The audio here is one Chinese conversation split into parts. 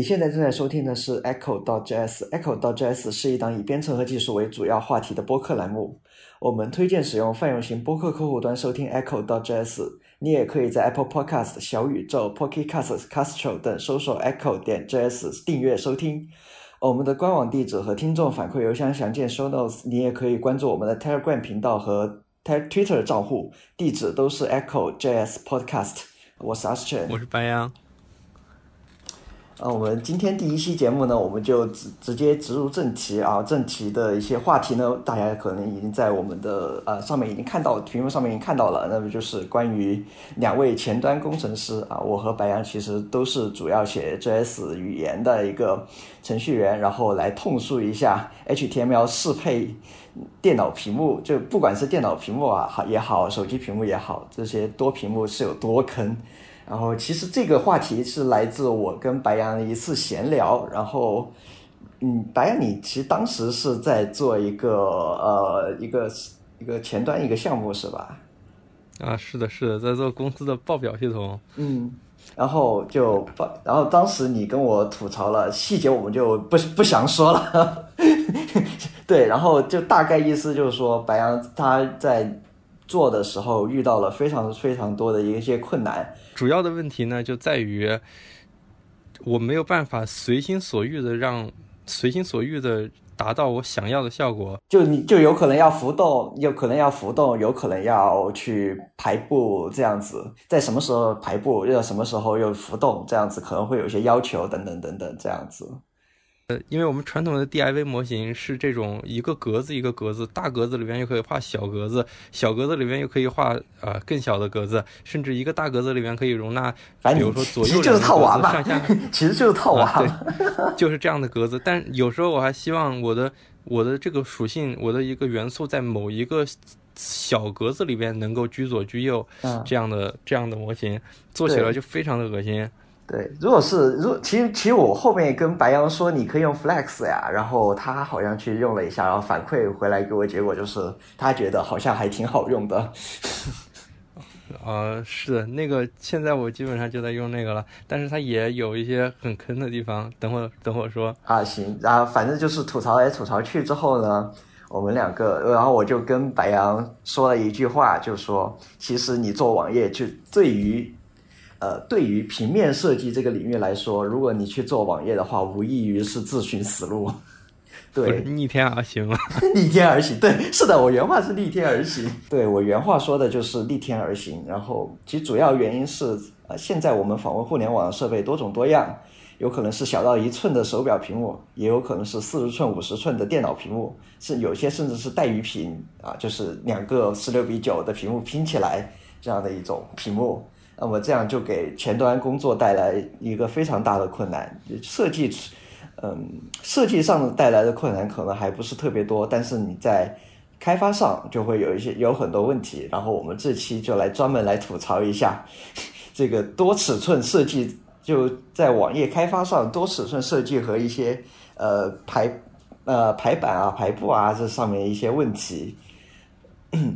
你现在正在收听的是 Echo 到 JS。Echo 到 JS 是一档以编程和技术为主要话题的播客栏目。我们推荐使用泛用型播客客户端收听 Echo 到 JS。你也可以在 Apple Podcast、小宇宙、Pocket Casts、Castro 等搜索 Echo 点 JS 订阅收听。我们的官网地址和听众反馈邮箱详见 Show Notes。你也可以关注我们的 Telegram 频道和 Twitter 账户，地址都是 Echo JS Podcast。我是 Aster，我是白羊。啊，我们今天第一期节目呢，我们就直直接直入正题啊。正题的一些话题呢，大家可能已经在我们的呃上面已经看到，屏幕上面已经看到了。那么就是关于两位前端工程师啊，我和白羊其实都是主要写 JS 语言的一个程序员，然后来痛述一下 HTML 适配电脑屏幕，就不管是电脑屏幕啊好也好，手机屏幕也好，这些多屏幕是有多坑。然后，其实这个话题是来自我跟白羊的一次闲聊。然后，嗯，白羊，你其实当时是在做一个呃一个一个前端一个项目是吧？啊，是的，是的，在做公司的报表系统。嗯，然后就报，然后当时你跟我吐槽了细节，我们就不不详说了。对，然后就大概意思就是说，白羊他在。做的时候遇到了非常非常多的一些困难，主要的问题呢就在于我没有办法随心所欲的让随心所欲的达到我想要的效果，就你就有可能要浮动，有可能要浮动，有可能要去排布这样子，在什么时候排布，又什么时候又浮动，这样子可能会有一些要求等等等等这样子。呃，因为我们传统的 DIV 模型是这种一个格子一个格子，大格子里面又可以画小格子，小格子里面又可以画呃更小的格子，甚至一个大格子里面可以容纳，比如说左右两个格子上下，其实就是套娃，对，就是这样的格子。但有时候我还希望我的我的这个属性，我的一个元素在某一个小格子里边能够居左居右，这样的这样的模型做起来就非常的恶心。对，如果是如其实其实我后面跟白羊说你可以用 Flex 呀，然后他好像去用了一下，然后反馈回来给我结果就是他觉得好像还挺好用的。呃，是的，那个现在我基本上就在用那个了，但是它也有一些很坑的地方，等会儿等会儿说。啊，行，然后反正就是吐槽来吐槽去之后呢，我们两个，然后我就跟白羊说了一句话，就说其实你做网页就对于。呃，对于平面设计这个领域来说，如果你去做网页的话，无异于是自寻死路。对，逆天而行了。逆天而行，对，是的，我原话是逆天而行。对我原话说的就是逆天而行。然后，其实主要原因是，呃，现在我们访问互联网设备多种多样，有可能是小到一寸的手表屏幕，也有可能是四十寸、五十寸的电脑屏幕，是有些甚至是带鱼屏啊，就是两个十六比九的屏幕拼起来这样的一种屏幕。那么这样就给前端工作带来一个非常大的困难。设计，嗯，设计上带来的困难可能还不是特别多，但是你在开发上就会有一些有很多问题。然后我们这期就来专门来吐槽一下这个多尺寸设计，就在网页开发上多尺寸设计和一些呃排呃排版啊排布啊这上面一些问题。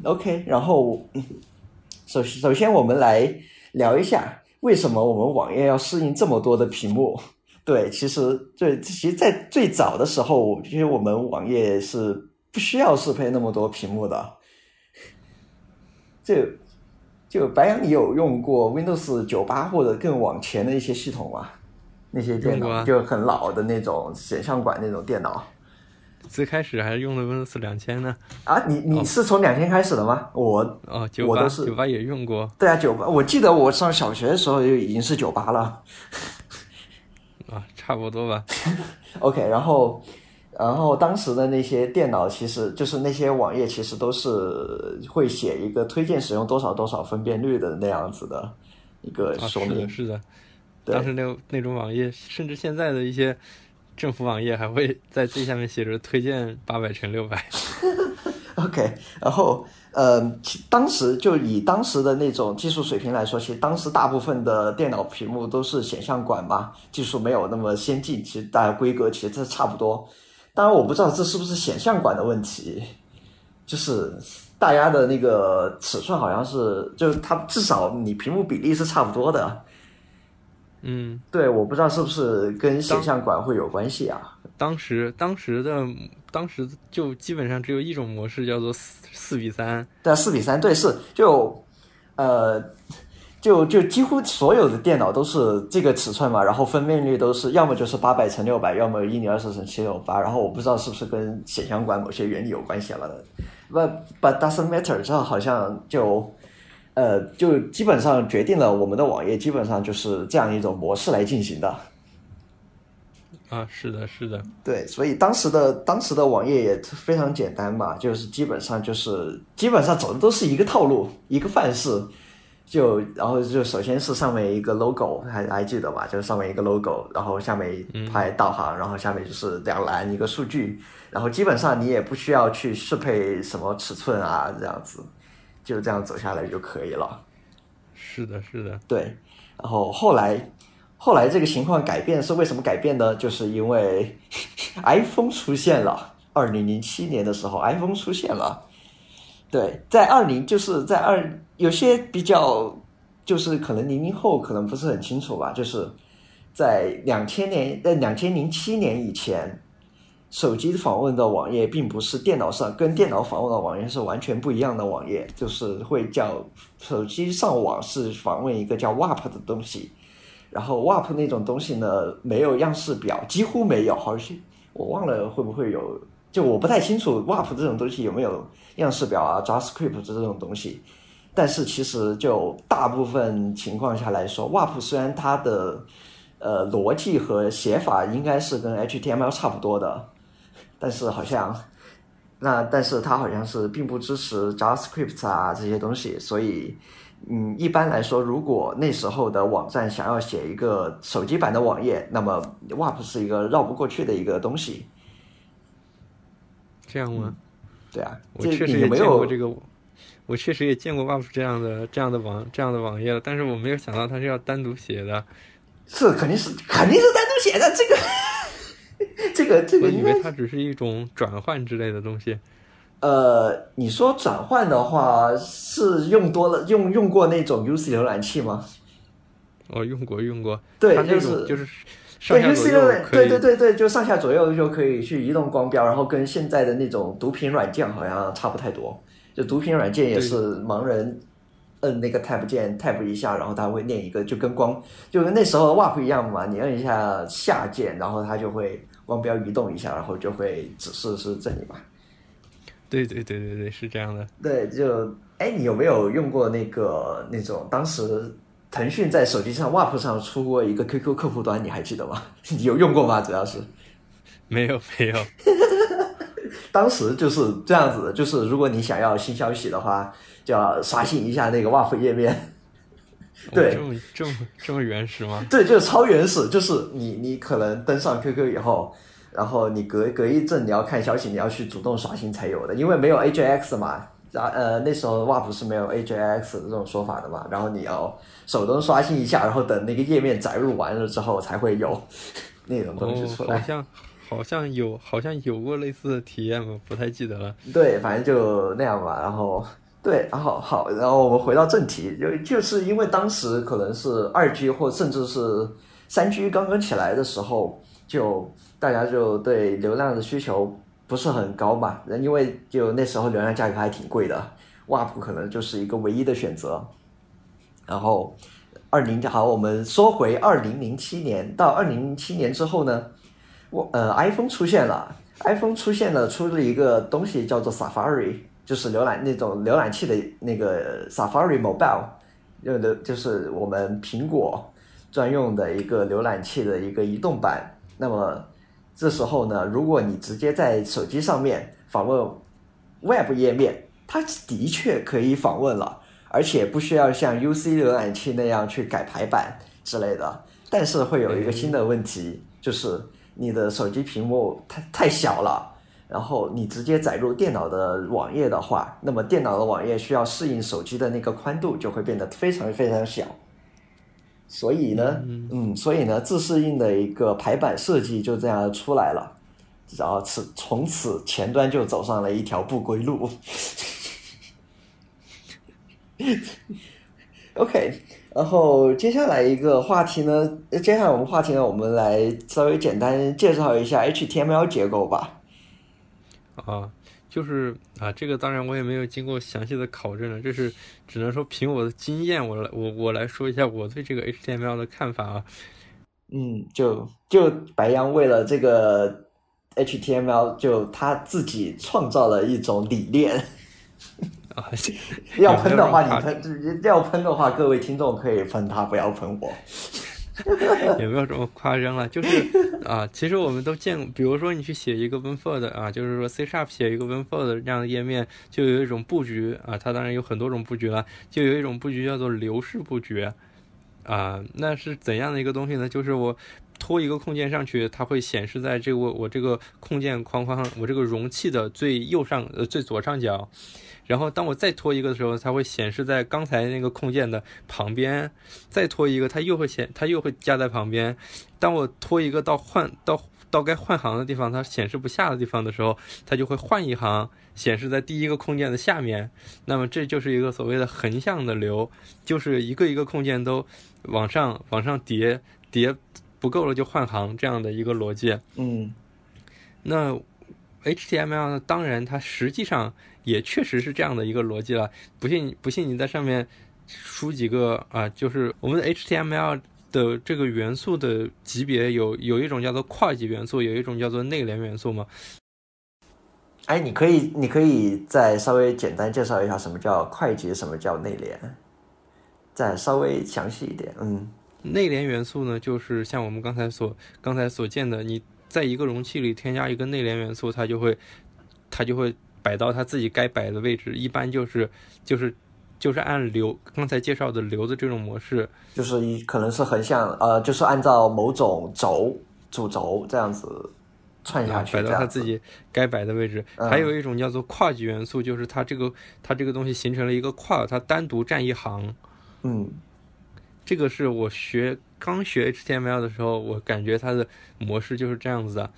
OK，然后 首首先我们来。聊一下为什么我们网页要适应这么多的屏幕？对，其实最其实，在最早的时候，其实我们网页是不需要适配那么多屏幕的。就就白羊，你有用过 Windows 九八或者更往前的一些系统吗？那些电脑就很老的那种显像管那种电脑。最开始还是用的 Windows 两千呢。啊，你你是从两千开始的吗？我哦，九八九八也用过。对啊，九八，我记得我上小学的时候就已经是九八了。啊，差不多吧。OK，然后然后当时的那些电脑，其实就是那些网页，其实都是会写一个推荐使用多少多少分辨率的那样子的一个说明。是的，当时那那种网页，甚至现在的一些。政府网页还会在最下面写着推荐八百乘六百。OK，然后呃，当时就以当时的那种技术水平来说，其实当时大部分的电脑屏幕都是显像管嘛，技术没有那么先进，其实大家规格其实这差不多。当然我不知道这是不是显像管的问题，就是大家的那个尺寸好像是，就是它至少你屏幕比例是差不多的。嗯，对，我不知道是不是跟显像管会有关系啊？当时当时的当时就基本上只有一种模式，叫做四四比三。对，四比三，对，是就呃。就就几乎所有的电脑都是这个尺寸嘛，然后分辨率都是要么就是八百乘六百，要么一零二四乘七六八，然后我不知道是不是跟显像管某些原理有关系了。But but doesn't matter，这好像就呃就基本上决定了我们的网页基本上就是这样一种模式来进行的。啊，是的，是的，对，所以当时的当时的网页也非常简单嘛，就是基本上就是基本上走的都是一个套路，一个范式。就然后就首先是上面一个 logo，还还记得吧？就是上面一个 logo，然后下面拍导航，然后下面就是两栏一个数据，然后基本上你也不需要去适配什么尺寸啊，这样子，就这样走下来就可以了。是的，是的，对。然后后来后来这个情况改变是为什么改变呢？就是因为 iPhone 出现了。二零零七年的时候，iPhone 出现了。对，在二零就是在二有些比较就是可能零零后可能不是很清楚吧，就是在两千年在两千零七年以前，手机访问的网页并不是电脑上跟电脑访问的网页是完全不一样的网页，就是会叫手机上网是访问一个叫 WAP 的东西，然后 WAP 那种东西呢没有样式表，几乎没有，好像我忘了会不会有。就我不太清楚 WAP 这种东西有没有样式表啊，JavaScript 这种东西，但是其实就大部分情况下来说，WAP 虽然它的呃逻辑和写法应该是跟 HTML 差不多的，但是好像那但是它好像是并不支持 JavaScript 啊这些东西，所以嗯一般来说，如果那时候的网站想要写一个手机版的网页，那么 WAP 是一个绕不过去的一个东西。这样吗？对啊，我确实也见过这个，我确实也见过 WAP 这样的这样的网这样的网页了，但是我没有想到它是要单独写的。是，肯定是肯定是单独写的。这个这 个这个，我以为它只是一种转换之类的东西。呃，你说转换的话，是用多了用用过那种 UC 浏览器吗？我用过用过，对，就是就是。对，UC 浏对对对对，就上下左右就可以去移动光标，然后跟现在的那种读屏软件好像差不太多。就读屏软件也是盲人摁那个 Tab 键 Tab 一下，然后它会念一个，就跟光就跟那时候 WAP 一样嘛，你摁一下下键，然后它就会光标移动一下，然后就会指示是这里嘛。对对对对对，是这样的。对，就哎，你有没有用过那个那种当时？腾讯在手机上 WAP 上出过一个 QQ 客户端，你还记得吗？你有用过吗？主要是没有没有。当时就是这样子的，就是如果你想要新消息的话，就要刷新一下那个 WAP 页面。对，这么这么这么原始吗？对，就是超原始。就是你你可能登上 QQ 以后，然后你隔隔一阵你要看消息，你要去主动刷新才有的，因为没有 AJAX 嘛。然呃那时候 WAP 是没有 AJAX 的这种说法的嘛，然后你要。手动刷新一下，然后等那个页面载入完了之后，才会有 那种东西出来。好像好像有，好像有过类似的体验吗？不太记得了。对，反正就那样吧。然后对，然后好，然后我们回到正题，就就是因为当时可能是二 G 或甚至是三 G 刚刚起来的时候，就大家就对流量的需求不是很高嘛。因为就那时候流量价格还挺贵的，WAP 可能就是一个唯一的选择。然后，二零好，我们说回二零零七年到二零零七年之后呢，我呃，iPhone 出现了，iPhone 出现了，出了一个东西叫做 Safari，就是浏览那种浏览器的那个 Safari Mobile，用的就是我们苹果专用的一个浏览器的一个移动版。那么这时候呢，如果你直接在手机上面访问 Web 页面，它的确可以访问了。而且不需要像 UC 浏览器那样去改排版之类的，但是会有一个新的问题，就是你的手机屏幕太太小了，然后你直接载入电脑的网页的话，那么电脑的网页需要适应手机的那个宽度，就会变得非常非常小。所以呢，嗯，所以呢，自适应的一个排版设计就这样出来了，然后此从此前端就走上了一条不归路。OK，然后接下来一个话题呢，接下来我们话题呢，我们来稍微简单介绍一下 HTML 结构吧。啊，就是啊，这个当然我也没有经过详细的考证了，这是只能说凭我的经验，我来我我来说一下我对这个 HTML 的看法啊。嗯，就就白羊为了这个 HTML，就他自己创造了一种理念。啊，要喷的话你喷，要喷的话各位听众可以喷他，不要喷我。也没有这么夸张了？就是啊，其实我们都见过，比如说你去写一个 Win4 啊，就是说 C Sharp 写一个 Win4 这样的页面，就有一种布局啊，它当然有很多种布局了，就有一种布局叫做流式布局啊，那是怎样的一个东西呢？就是我拖一个空间上去，它会显示在这个我这个空间框框，我这个容器的最右上呃最左上角。然后当我再拖一个的时候，它会显示在刚才那个空间的旁边，再拖一个，它又会显，它又会加在旁边。当我拖一个到换到到该换行的地方，它显示不下的地方的时候，它就会换一行，显示在第一个空间的下面。那么这就是一个所谓的横向的流，就是一个一个空间都往上往上叠叠不够了就换行这样的一个逻辑。嗯，那 HTML 呢？当然它实际上。也确实是这样的一个逻辑了，不信不信你在上面输几个啊，就是我们的 HTML 的这个元素的级别有有一种叫做跨级元素，有一种叫做内联元素吗？哎，你可以你可以再稍微简单介绍一下什么叫快捷，什么叫内联，再稍微详细一点。嗯，内联元素呢，就是像我们刚才所刚才所见的，你在一个容器里添加一个内联元素，它就会它就会。摆到它自己该摆的位置，一般就是就是就是按流刚才介绍的流的这种模式，就是一可能是横向，呃，就是按照某种轴主轴这样子串下去，摆到它自己该摆的位置。还有一种叫做跨级元素，就是它这个它这个东西形成了一个跨，它单独占一行。嗯，这个是我学刚学 HTML 的时候，我感觉它的模式就是这样子的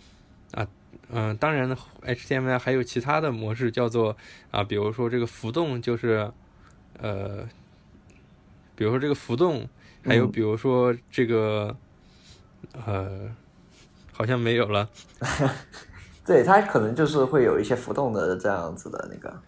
啊。嗯，当然呢，HTML 还有其他的模式，叫做啊，比如说这个浮动，就是呃，比如说这个浮动，还有比如说这个呃，好像没有了。对，它可能就是会有一些浮动的这样子的那个。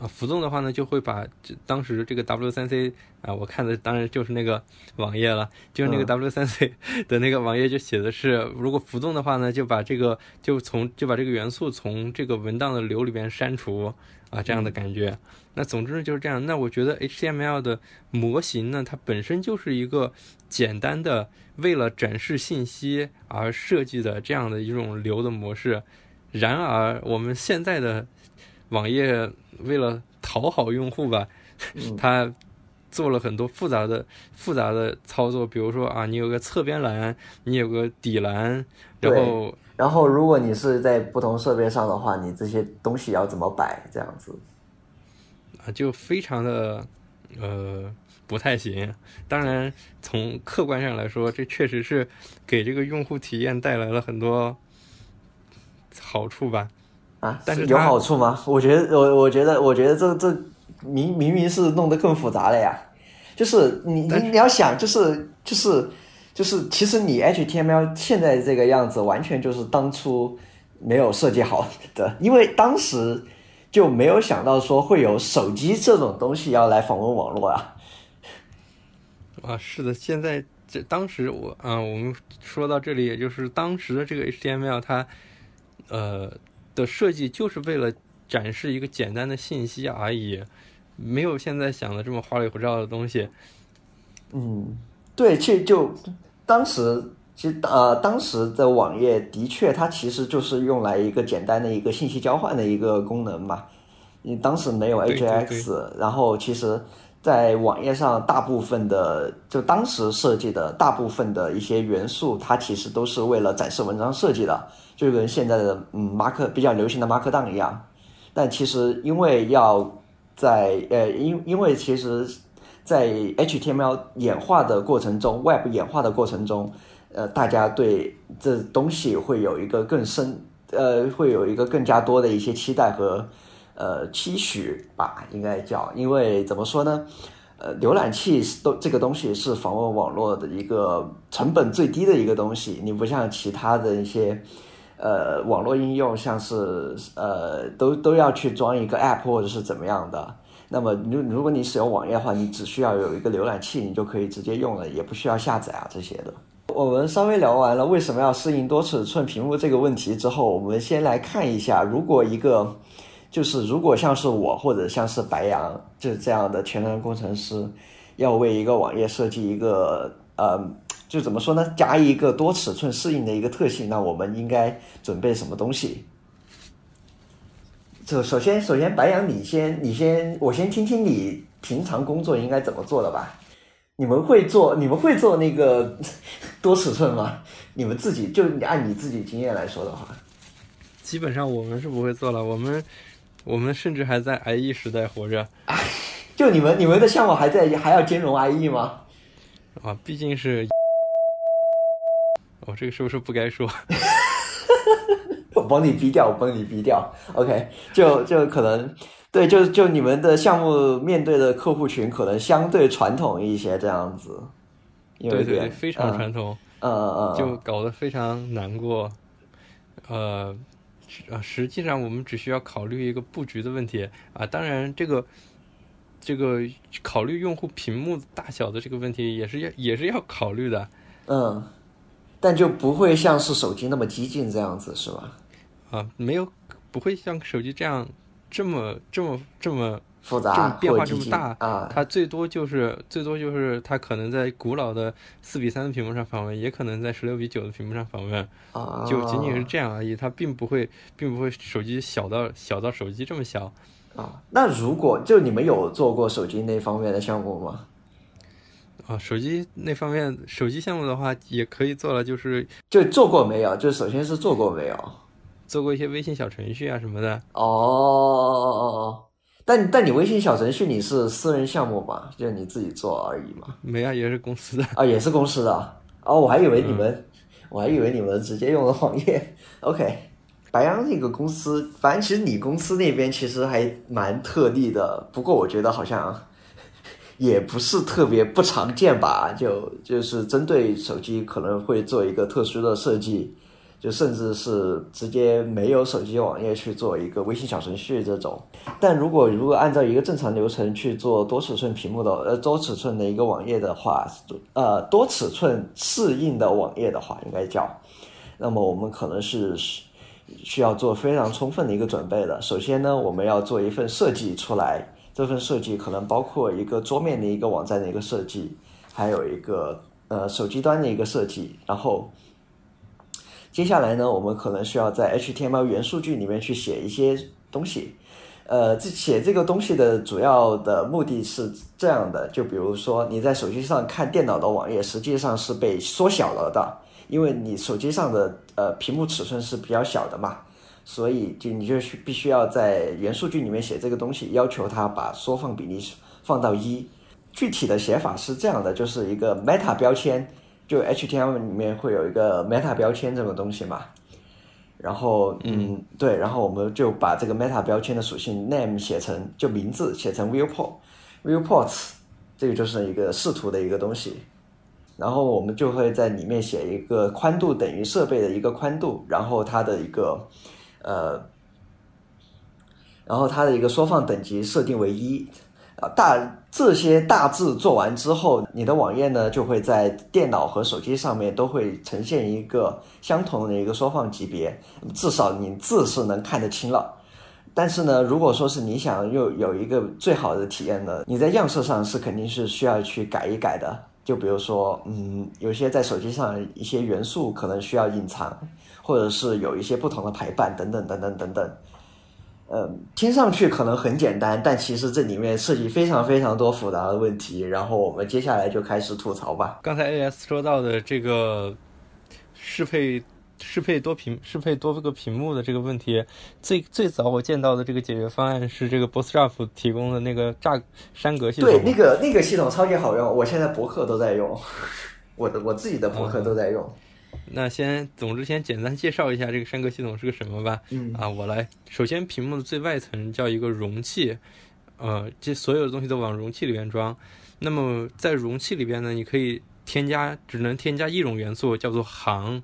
啊，浮动的话呢，就会把当时这个 W3C 啊，我看的当然就是那个网页了，就是那个 W3C 的那个网页就写的是，如果浮动的话呢，就把这个就从就把这个元素从这个文档的流里边删除啊，这样的感觉。那总之就是这样。那我觉得 HTML 的模型呢，它本身就是一个简单的为了展示信息而设计的这样的一种流的模式。然而我们现在的网页为了讨好用户吧，他做了很多复杂的复杂的操作，比如说啊，你有个侧边栏，你有个底栏，然后然后如果你是在不同设备上的话，你这些东西要怎么摆？这样子啊，就非常的呃不太行。当然，从客观上来说，这确实是给这个用户体验带来了很多好处吧。啊，但是有好处吗？我觉得，我我觉得，我觉得这这明明明是弄得更复杂了呀。就是你你你要想，就是就是就是，其实你 HTML 现在这个样子，完全就是当初没有设计好的，因为当时就没有想到说会有手机这种东西要来访问网络啊。啊，是的，现在这当时我啊，我们说到这里，也就是当时的这个 HTML 它呃。的设计就是为了展示一个简单的信息而已，没有现在想的这么花里胡哨的东西。嗯，对，其实就当时，其实呃，当时的网页的确，它其实就是用来一个简单的一个信息交换的一个功能嘛。你当时没有 AJAX，然后其实。在网页上，大部分的就当时设计的大部分的一些元素，它其实都是为了展示文章设计的，就跟现在的嗯马克比较流行的马克档一样。但其实因为要在呃因因为其实，在 HTML 演化的过程中，Web 演化的过程中，呃，大家对这东西会有一个更深呃会有一个更加多的一些期待和。呃，期许吧，应该叫，因为怎么说呢？呃，浏览器都这个东西是访问网络的一个成本最低的一个东西，你不像其他的一些呃网络应用，像是呃都都要去装一个 app 或者是怎么样的。那么，如如果你使用网页的话，你只需要有一个浏览器，你就可以直接用了，也不需要下载啊这些的。我们稍微聊完了为什么要适应多尺寸屏幕这个问题之后，我们先来看一下，如果一个就是如果像是我或者像是白羊就是这样的全能工程师，要为一个网页设计一个呃，就怎么说呢，加一个多尺寸适应的一个特性，那我们应该准备什么东西？就首先，首先，白羊，你先，你先，我先听听你平常工作应该怎么做的吧。你们会做，你们会做那个 多尺寸吗？你们自己就按你自己经验来说的话，基本上我们是不会做了。我们，我们甚至还在 IE 时代活着。就你们，你们的项目还在，还要兼容 IE 吗？啊，毕竟是，哦，这个是不是不该说？我帮你逼掉，我帮你逼掉。OK，就就可能对，就就你们的项目面对的客户群可能相对传统一些，这样子。对对，非常传统。嗯嗯嗯。就搞得非常难过。呃，啊，实际上我们只需要考虑一个布局的问题啊。当然，这个这个考虑用户屏幕大小的这个问题也是要也是要考虑的。嗯。但就不会像是手机那么激进这样子，是吧？啊，没有，不会像手机这样这么这么这么复杂，变化这么大啊。它最多就是最多就是它可能在古老的四比三的屏幕上访问，也可能在十六比九的屏幕上访问，啊就仅仅是这样而已。它并不会，并不会手机小到小到手机这么小啊。那如果就你们有做过手机那方面的项目吗？啊，手机那方面，手机项目的话也可以做了，就是就做过没有？就首先是做过没有？做过一些微信小程序啊什么的。哦哦哦，但但你微信小程序你是私人项目嘛？就你自己做而已嘛？没啊，也是公司的啊，也是公司的。哦，我还以为你们，我还以为你们直接用的网页。OK，白羊那个公司，反正其实你公司那边其实还蛮特例的。不过我觉得好像。也不是特别不常见吧，就就是针对手机可能会做一个特殊的设计，就甚至是直接没有手机网页去做一个微信小程序这种。但如果如果按照一个正常流程去做多尺寸屏幕的呃多尺寸的一个网页的话，呃多尺寸适应的网页的话，应该叫，那么我们可能是需要做非常充分的一个准备的。首先呢，我们要做一份设计出来。这份设计可能包括一个桌面的一个网站的一个设计，还有一个呃手机端的一个设计。然后接下来呢，我们可能需要在 HTML 元数据里面去写一些东西。呃，这写这个东西的主要的目的是这样的：就比如说你在手机上看电脑的网页，实际上是被缩小了的，因为你手机上的呃屏幕尺寸是比较小的嘛。所以，就你就需必须要在元数据里面写这个东西，要求它把缩放比例放到一。具体的写法是这样的，就是一个 meta 标签，就 HTML 里面会有一个 meta 标签这种东西嘛。然后，嗯，对，然后我们就把这个 meta 标签的属性 name 写成就名字，写成 viewport，viewports，这个就是一个视图的一个东西。然后我们就会在里面写一个宽度等于设备的一个宽度，然后它的一个。呃，然后它的一个缩放等级设定为一，啊，啊大这些大致做完之后，你的网页呢就会在电脑和手机上面都会呈现一个相同的一个缩放级别，至少你字是能看得清了。但是呢，如果说是你想又有一个最好的体验呢，你在样式上是肯定是需要去改一改的。就比如说，嗯，有些在手机上一些元素可能需要隐藏。或者是有一些不同的排版等等等等等等，嗯，听上去可能很简单，但其实这里面涉及非常非常多复杂的问题。然后我们接下来就开始吐槽吧。刚才 AS 说到的这个适配适配多屏适配多个屏幕的这个问题，最最早我见到的这个解决方案是这个 Bootstrap 提供的那个栅山格系统。对，那个那个系统超级好用，我现在博客都在用，我的我自己的博客都在用。那先，总之先简单介绍一下这个山格系统是个什么吧。嗯啊，我来。首先，屏幕的最外层叫一个容器，呃，这所有的东西都往容器里面装。那么在容器里边呢，你可以添加，只能添加一种元素，叫做行。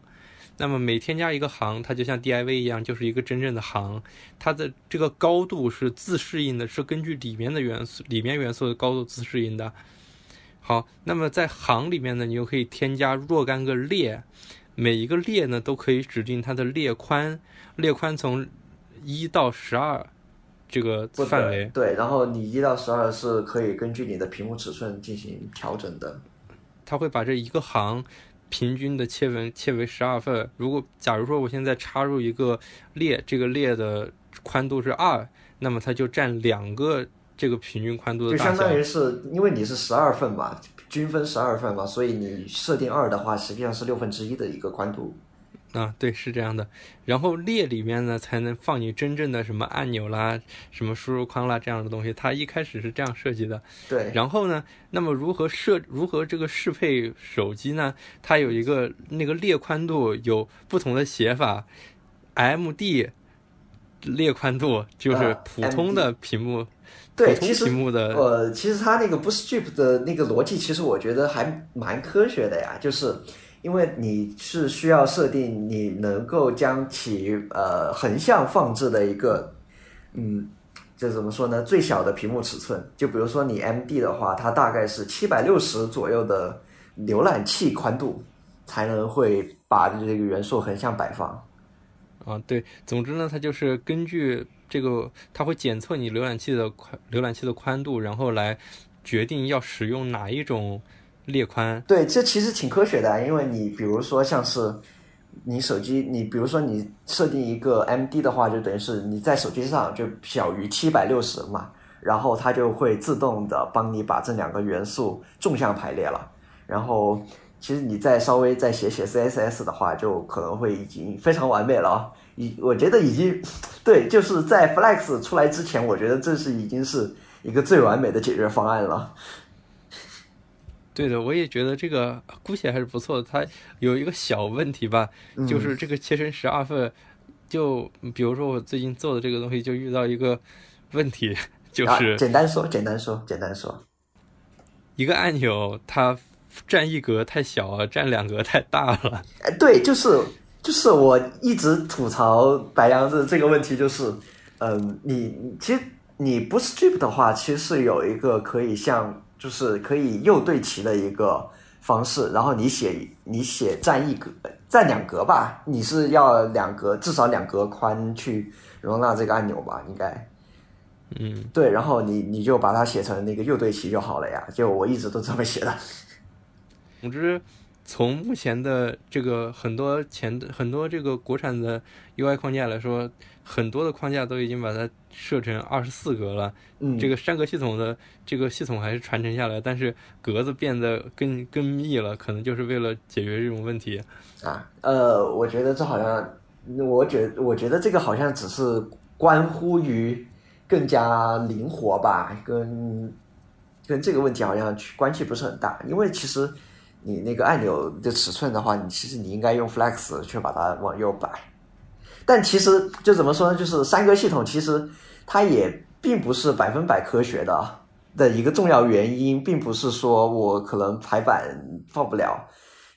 那么每添加一个行，它就像 DIV 一样，就是一个真正的行。它的这个高度是自适应的，是根据里面的元素、里面元素的高度自适应的。好，那么在行里面呢，你又可以添加若干个列，每一个列呢都可以指定它的列宽，列宽从一到十二这个范围。对，然后你一到十二是可以根据你的屏幕尺寸进行调整的。它会把这一个行。平均的切为切为十二份。如果假如说我现在插入一个列，这个列的宽度是二，那么它就占两个这个平均宽度的。就相当于是因为你是十二份嘛，均分十二份嘛，所以你设定二的话，实际上是六分之一的一个宽度。啊，对，是这样的。然后列里面呢，才能放你真正的什么按钮啦、什么输入框啦这样的东西。它一开始是这样设计的。对。然后呢，那么如何设、如何这个适配手机呢？它有一个那个列宽度有不同的写法，M D 列宽度就是普通的屏幕，对，普通屏幕的。呃，其实它那个 Bootstrap 的那个逻辑，其实我觉得还蛮科学的呀，就是。因为你是需要设定你能够将其呃横向放置的一个，嗯，这怎么说呢？最小的屏幕尺寸，就比如说你 M D 的话，它大概是七百六十左右的浏览器宽度，才能会把这个元素横向摆放。啊，对，总之呢，它就是根据这个，它会检测你浏览器的宽浏览器的宽度，然后来决定要使用哪一种。列宽对，这其实挺科学的，因为你比如说像是你手机，你比如说你设定一个 M D 的话，就等于是你在手机上就小于七百六十嘛，然后它就会自动的帮你把这两个元素纵向排列了。然后其实你再稍微再写写 C S S 的话，就可能会已经非常完美了。已我觉得已经对，就是在 Flex 出来之前，我觉得这是已经是一个最完美的解决方案了。对的，我也觉得这个姑且还是不错的。它有一个小问题吧，就是这个切成十二份，就比如说我最近做的这个东西就遇到一个问题，就是简单说，简单说，简单说，一个按钮它占一格太小了，占两格太大了。哎，对，就是就是我一直吐槽白羊子这个问题，就是，嗯，你其实你不 strip 的话，其实是有一个可以像。就是可以右对齐的一个方式，然后你写你写占一格占两格吧，你是要两格至少两格宽去容纳这个按钮吧，应该，嗯，对，然后你你就把它写成那个右对齐就好了呀，就我一直都这么写的。总之，从目前的这个很多前很多这个国产的 UI 框架来说。很多的框架都已经把它设成二十四格了，嗯，这个山格系统的这个系统还是传承下来，但是格子变得更更密了，可能就是为了解决这种问题啊。呃，我觉得这好像，我觉我觉得这个好像只是关乎于更加灵活吧，跟跟这个问题好像关系不是很大，因为其实你那个按钮的尺寸的话，你其实你应该用 flex 去把它往右摆。但其实就怎么说呢？就是三格系统其实它也并不是百分百科学的的一个重要原因，并不是说我可能排版放不了。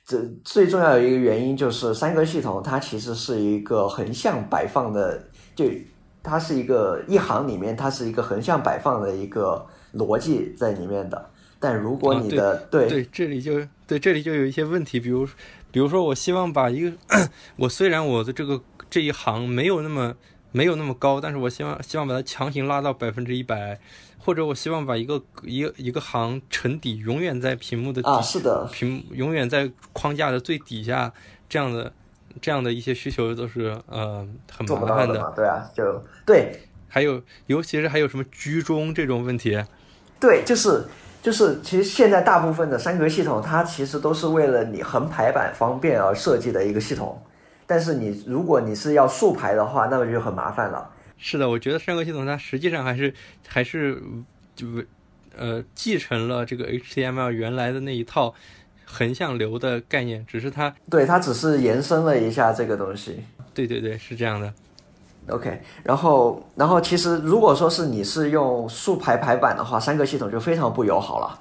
这最重要的一个原因就是三格系统它其实是一个横向摆放的，就它是一个一行里面它是一个横向摆放的一个逻辑在里面的。但如果你的对。对这里就对这里就有一些问题，比如比如说我希望把一个 我虽然我的这个。这一行没有那么没有那么高，但是我希望希望把它强行拉到百分之一百，或者我希望把一个一个一个行沉底永远在屏幕的啊是的。屏永远在框架的最底下，这样的这样的一些需求都是呃很麻烦的，对啊，就对，还有尤其是还有什么居中这种问题，对，就是就是其实现在大部分的三格系统，它其实都是为了你横排版方便而设计的一个系统。但是你如果你是要竖排的话，那么就很麻烦了。是的，我觉得三格系统它实际上还是还是就呃继承了这个 HTML 原来的那一套横向流的概念，只是它对它只是延伸了一下这个东西。对对对，是这样的。OK，然后然后其实如果说是你是用竖排排版的话，三个系统就非常不友好了。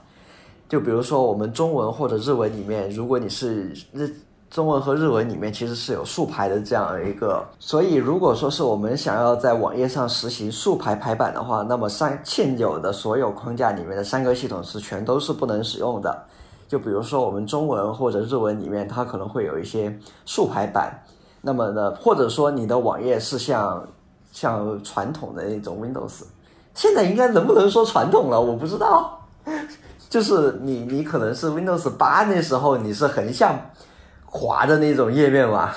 就比如说我们中文或者日文里面，如果你是日中文和日文里面其实是有竖排的这样一个，所以如果说是我们想要在网页上实行竖排排版的话，那么三现有的所有框架里面的三个系统是全都是不能使用的。就比如说我们中文或者日文里面，它可能会有一些竖排版。那么呢，或者说你的网页是像像传统的那种 Windows，现在应该能不能说传统了？我不知道。就是你你可能是 Windows 八那时候你是横向滑的那种页面嘛？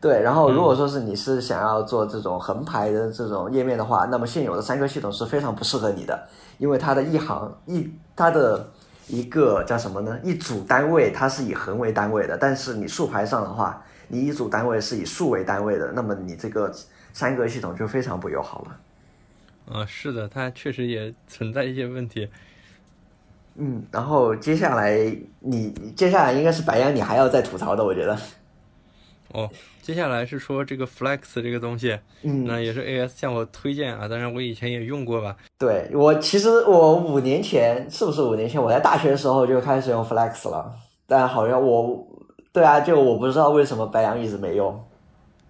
对。然后如果说是你是想要做这种横排的这种页面的话，那么现有的三个系统是非常不适合你的，因为它的一行一它的一个叫什么呢？一组单位它是以横为单位的，但是你竖排上的话。你一组单位是以数为单位的，那么你这个三格系统就非常不友好了。啊，是的，它确实也存在一些问题。嗯，然后接下来你接下来应该是白羊，你还要再吐槽的，我觉得。哦，接下来是说这个 Flex 这个东西，嗯，那也是 AS 向我推荐啊，当然我以前也用过吧。对我其实我五年前是不是五年前我在大学的时候就开始用 Flex 了，但好像我。对啊，就我不知道为什么白羊一直没用。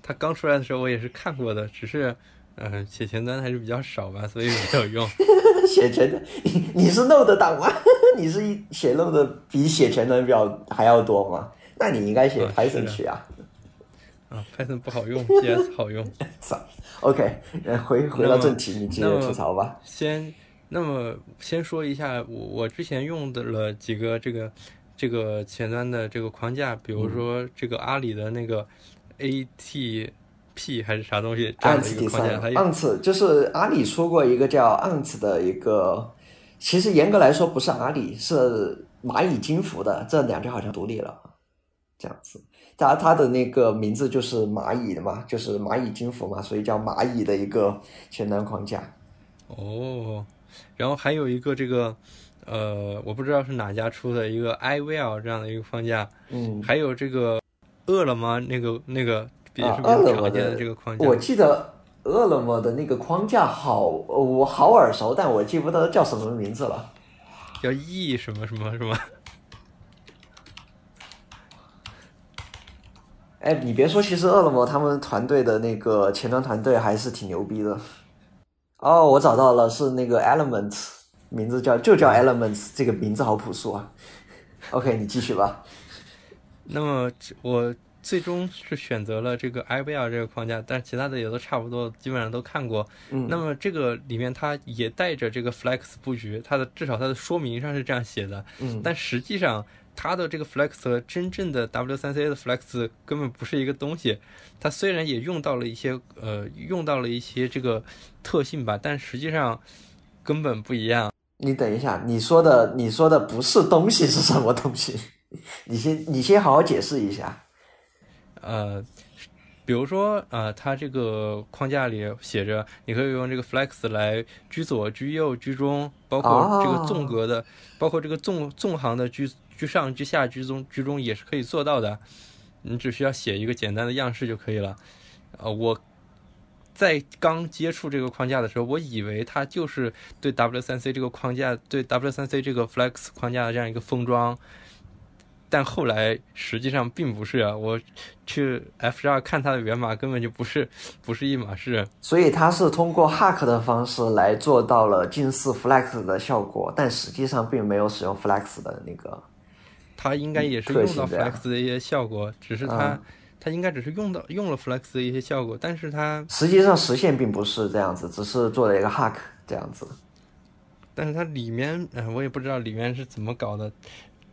它刚出来的时候我也是看过的，只是，嗯，写前端还是比较少吧，所以没有用。写前端，你你是 Node 党吗？你是 一写 Node 比写前端表还要多吗？那你应该写 Python 去啊。啊，Python 不好用，PS 好用。算了，OK，回回到正题，你接着吐槽吧。先，那么先说一下，我我之前用的了几个这个。这个前端的这个框架，比如说这个阿里的那个 ATP 还是啥东西这样的一个框架，它 Ants 就是阿里出过一个叫 Ants 的一个，其实严格来说不是阿里，是蚂蚁金服的，这两家好像独立了，这样子。它它的那个名字就是蚂蚁的嘛，就是蚂蚁金服嘛，所以叫蚂蚁的一个前端框架。哦，然后还有一个这个。呃，我不知道是哪家出的一个 I will 这样的一个框架，嗯，还有这个饿了么那个那个也是比较常见的这个框架。我记得饿了么的那个框架好，我好耳熟，但我记不得叫什么名字了。叫 E 什么什么什么？哎，你别说，其实饿了么他们团队的那个前端团队还是挺牛逼的。哦，我找到了，是那个 Element。名字叫就叫 Elements，这个名字好朴素啊。OK，你继续吧。那么我最终是选择了这个 IVL 这个框架，但其他的也都差不多，基本上都看过。嗯。那么这个里面它也带着这个 Flex 布局，它的至少它的说明上是这样写的。嗯。但实际上它的这个 Flex 和真正的 W3C 的 Flex 根本不是一个东西。它虽然也用到了一些呃用到了一些这个特性吧，但实际上根本不一样。你等一下，你说的你说的不是东西是什么东西？你先你先好好解释一下。呃，比如说呃，它这个框架里写着，你可以用这个 flex 来居左、居右、居中，包括这个纵格的，包括这个纵纵行的居居上、居下、居中、居中也是可以做到的。你只需要写一个简单的样式就可以了。呃，我。在刚接触这个框架的时候，我以为它就是对 W3C 这个框架、对 W3C 这个 Flex 框架的这样一个封装，但后来实际上并不是啊！我去 F 十二看它的源码，根本就不是不是一码事。所以它是通过 Hack 的方式来做到了近似 Flex 的效果，但实际上并没有使用 Flex 的那个。它应该也是用到 Flex 的一些效果，只是它。它应该只是用到用了 Flex 的一些效果，但是它实际上实现并不是这样子，只是做了一个 hack 这样子。但是它里面，嗯，我也不知道里面是怎么搞的，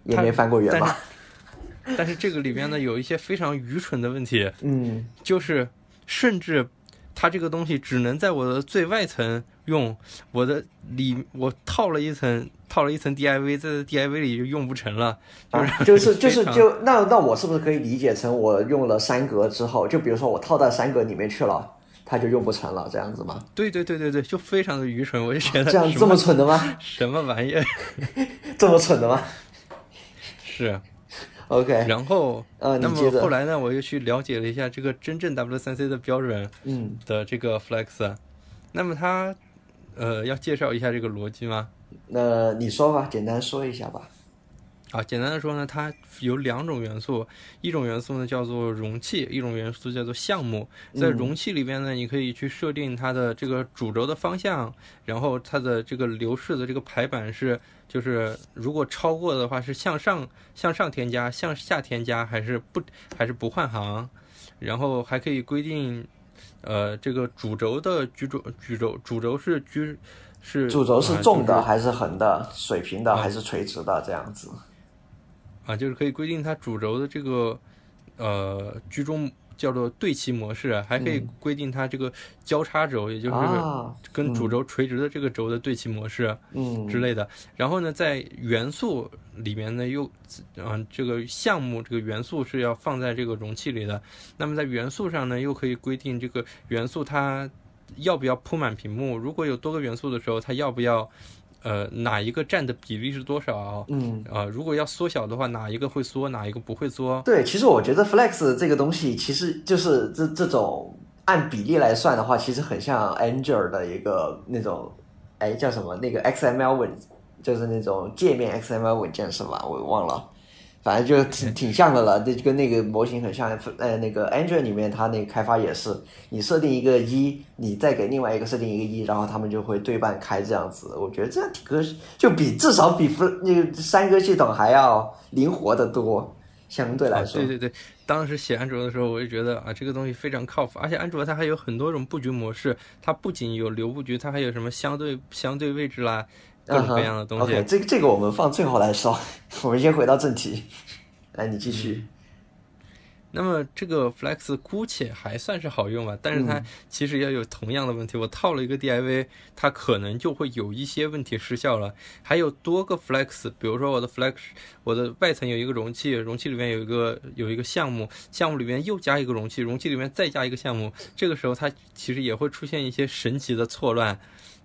也没翻过源码。但是这个里面呢，有一些非常愚蠢的问题，嗯，就是甚至它这个东西只能在我的最外层用，我的里我套了一层。套了一层 div，在 div 里就用不成了，就是就是 就那那我是不是可以理解成我用了三格之后，就比如说我套到三格里面去了，它就用不成了这样子吗？对对对对对，就非常的愚蠢，我就觉得这样这么蠢的吗？什么玩意儿？这么蠢的吗？是 OK，然后，呃，那么后来呢，我又去了解了一下这个真正 W3C 的标准嗯，的这个 Flex，那么它，呃，要介绍一下这个逻辑吗？那你说吧，简单说一下吧。啊，简单的说呢，它有两种元素，一种元素呢叫做容器，一种元素叫做项目。在容器里边呢，你可以去设定它的这个主轴的方向，然后它的这个流式的这个排版是，就是如果超过的话是向上向上添加，向下添加，还是不还是不换行，然后还可以规定，呃，这个主轴的居轴主轴主轴是居是主轴是啊纵的还是横的？水平的啊还是垂直的？这样子。啊，就是可以规定它主轴的这个呃居中叫做对齐模式，还可以规定它这个交叉轴，也就是啊，跟主轴垂直的这个轴的对齐模式嗯，之类的。然后呢，在元素里面呢，又嗯、这个项目这个元素是要放在这个容器里的。那么在元素上呢，又可以规定这个元素它要不要铺满屏幕。如果有多个元素的时候，它要不要呃哪一个占的比例是多少？嗯，啊、如果要缩小的话，哪一个会缩，哪一个不会缩？对，其实我觉得 flex 这个东西，其实就是这这种按比例来算的话，其实很像 Angel 的一个那种，哎，叫什么？那个 XML 文，就是那种界面 XML 文件是吧？我忘了，反正就挺挺像的了，这就跟那个模型很像。呃，那个 Angel 里面它那个开发也是，你设定一个一，你再给另外一个设定一个一，然后他们就会对半开这样子。我觉得这样挺个，就比至少比 fl 那个三个系统还要灵活的多。相对来啊，说，对对对，当时写安卓的时候，我就觉得啊，这个东西非常靠谱，而且安卓它还有很多种布局模式，它不仅有流布局，它还有什么相对相对位置啦，各种各样的东西。OK，这个这个我们放最后来说，我们先回到正题。来，你继续。那么这个 Flex 姑且还算是好用吧，但是它其实也有同样的问题。我套了一个 DIV，它可能就会有一些问题失效了。还有多个 Flex，比如说我的 Flex，我的外层有一个容器，容器里面有一个有一个项目，项目里面又加一个容器，容器里面再加一个项目，这个时候它其实也会出现一些神奇的错乱。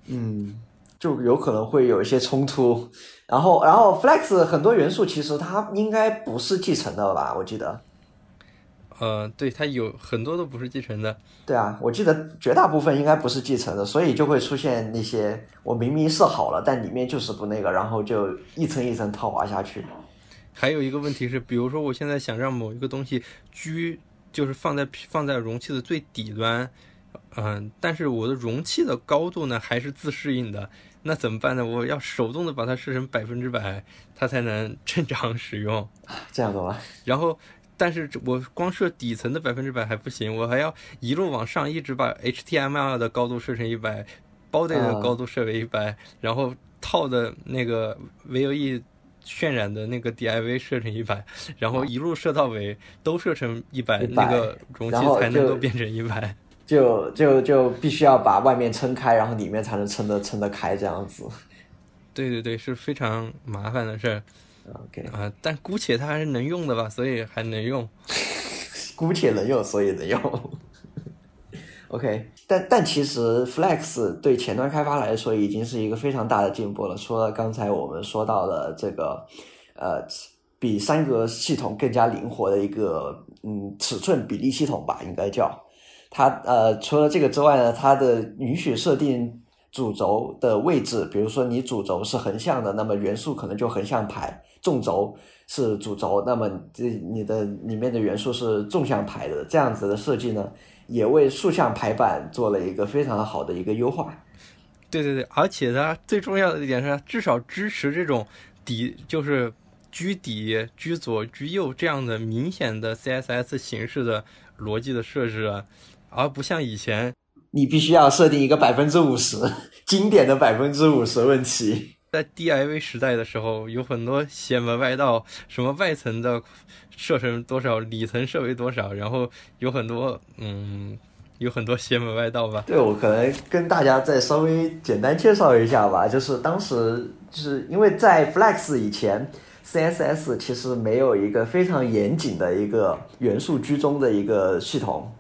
嗯，就有可能会有一些冲突。然后，然后 Flex 很多元素其实它应该不是继承的吧？我记得。呃，对，它有很多都不是继承的。对啊，我记得绝大部分应该不是继承的，所以就会出现那些我明明设好了，但里面就是不那个，然后就一层一层套娃下去。还有一个问题是，比如说我现在想让某一个东西居，就是放在放在容器的最底端，嗯、但是我的容器的高度呢还是自适应的，那怎么办呢？我要手动的把它设成百分之百，它才能正常使用。这样子吗？然后，但是我光设底层的百分之百还不行，我还要一路往上，一直把 HTML 的高度设成一百，body 的高度设为一百、然后套的那个 VOE 渲染的那个 DIV 设成一百，然后一路设到尾都设成一百，100那个容器才能够变成一百。就就就必须要把外面撑开，然后里面才能撑得撑得开，这样子。对对对，是非常麻烦的事儿 OK，啊、但姑且它还是能用的吧，所以还能用。姑且能用，所以能用。OK，但但其实 Flex 对前端开发来说已经是一个非常大的进步了。除了刚才我们说到的这个，呃，比三个系统更加灵活的一个嗯尺寸比例系统吧，应该叫它呃，除了这个之外呢，它的允许设定主轴的位置，比如说你主轴是横向的，那么元素可能就横向排；纵轴是主轴，那么这你的里面的元素是纵向排的。这样子的设计呢，也为竖向排版做了一个非常好的一个优化。对对对，而且它最重要的一点是，至少支持这种底，就是居底、居左、居右这样的明显的 CSS 形式的逻辑的设置啊，而不像以前你必须要设定一个百分之五十，经典的百分之五十问题。在 DIV 时代的时候，有很多邪门歪道，什么外层的设成多少，里层设为多少，然后有很多嗯，有很多邪门歪道吧。对，我可能跟大家再稍微简单介绍一下吧。就是当时就是因为在 Flex 以前，CSS 其实没有一个非常严谨的一个元素居中的一个系统。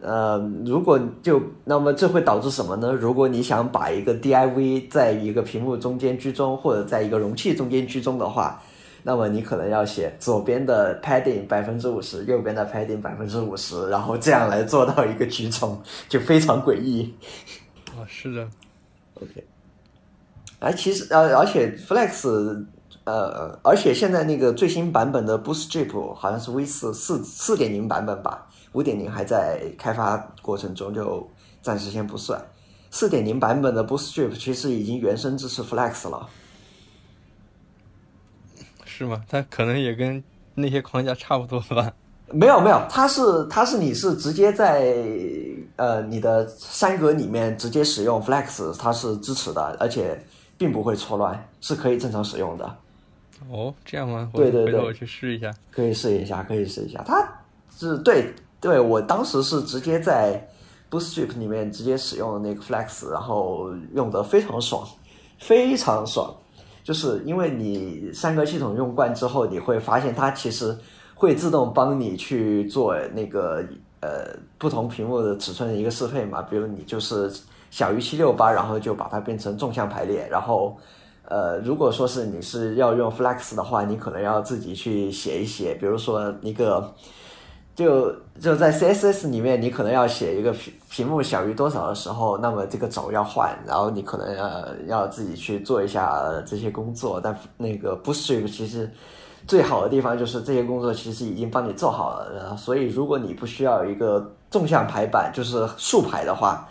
呃，如果就那么这会导致什么呢？如果你想把一个 div 在一个屏幕中间居中，或者在一个容器中间居中的话，那么你可能要写左边的 padding 百分之五十，右边的 padding 百分之五十，然后这样来做到一个居中，就非常诡异。啊，是的。OK。哎，其实呃，而且 Flex，呃，而且现在那个最新版本的 Boost Strip 好像是 V 四四四点零版本吧，五点零还在开发过程中，就暂时先不算。四点零版本的 Boost Strip 其实已经原生支持 Flex 了。是吗？它可能也跟那些框架差不多吧？没有没有，它是它是你是直接在呃你的三格里面直接使用 Flex，它是支持的，而且并不会错乱，是可以正常使用的。哦，这样吗？对对对，我去试一下。可以试一下，可以试一下。它是对对，我当时是直接在 Bootstrap 里面直接使用的那个 Flex，然后用的非常爽，非常爽。就是因为你三个系统用惯之后，你会发现它其实会自动帮你去做那个呃不同屏幕的尺寸的一个适配嘛。比如你就是小于七六八，然后就把它变成纵向排列。然后呃，如果说是你是要用 Flex 的话，你可能要自己去写一写，比如说一个。就就在 CSS 里面，你可能要写一个屏屏幕小于多少的时候，那么这个轴要换，然后你可能要要自己去做一下这些工作。但那个 Bootstrap 其实最好的地方就是这些工作其实已经帮你做好了，所以如果你不需要一个纵向排版，就是竖排的话，